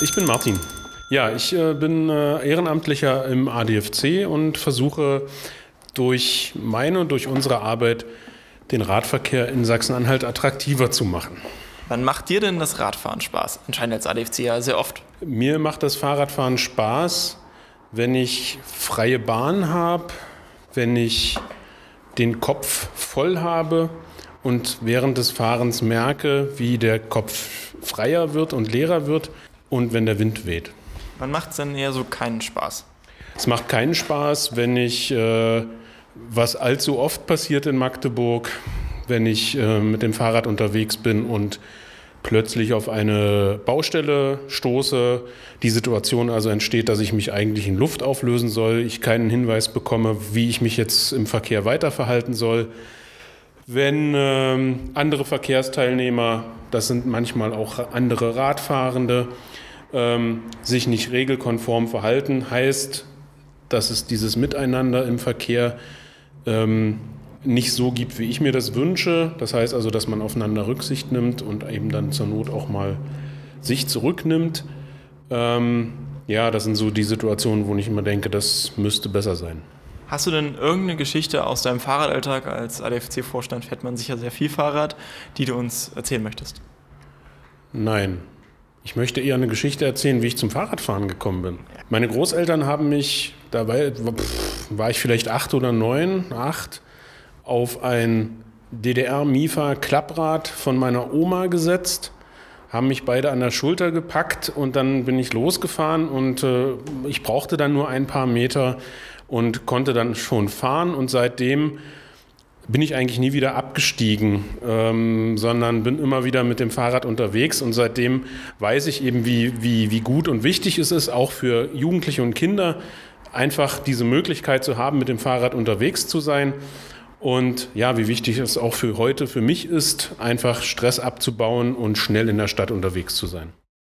Ich bin Martin. Ja, ich äh, bin äh, Ehrenamtlicher im ADFC und versuche durch meine und durch unsere Arbeit den Radverkehr in Sachsen-Anhalt attraktiver zu machen. Wann macht dir denn das Radfahren Spaß? Anscheinend als ADFC ja sehr oft. Mir macht das Fahrradfahren Spaß, wenn ich freie Bahn habe, wenn ich den Kopf voll habe und während des Fahrens merke, wie der Kopf freier wird und leerer wird und wenn der Wind weht. Wann macht es denn eher so keinen Spaß? Es macht keinen Spaß, wenn ich, äh, was allzu oft passiert in Magdeburg, wenn ich äh, mit dem Fahrrad unterwegs bin und plötzlich auf eine Baustelle stoße, die Situation also entsteht, dass ich mich eigentlich in Luft auflösen soll, ich keinen Hinweis bekomme, wie ich mich jetzt im Verkehr weiterverhalten soll. Wenn ähm, andere Verkehrsteilnehmer, das sind manchmal auch andere Radfahrende, ähm, sich nicht regelkonform verhalten, heißt, dass es dieses Miteinander im Verkehr ähm, nicht so gibt, wie ich mir das wünsche. Das heißt also, dass man aufeinander Rücksicht nimmt und eben dann zur Not auch mal sich zurücknimmt. Ähm, ja, das sind so die Situationen, wo ich immer denke, das müsste besser sein. Hast du denn irgendeine Geschichte aus deinem Fahrradalltag? Als ADFC-Vorstand fährt man sicher sehr viel Fahrrad, die du uns erzählen möchtest. Nein. Ich möchte eher eine Geschichte erzählen, wie ich zum Fahrradfahren gekommen bin. Meine Großeltern haben mich, dabei war ich vielleicht acht oder neun, acht, auf ein DDR-Mifa-Klapprad von meiner Oma gesetzt, haben mich beide an der Schulter gepackt und dann bin ich losgefahren und äh, ich brauchte dann nur ein paar Meter und konnte dann schon fahren und seitdem bin ich eigentlich nie wieder abgestiegen, ähm, sondern bin immer wieder mit dem Fahrrad unterwegs und seitdem weiß ich eben, wie, wie, wie gut und wichtig es ist, auch für Jugendliche und Kinder, einfach diese Möglichkeit zu haben, mit dem Fahrrad unterwegs zu sein. Und ja, wie wichtig es auch für heute für mich ist, einfach Stress abzubauen und schnell in der Stadt unterwegs zu sein.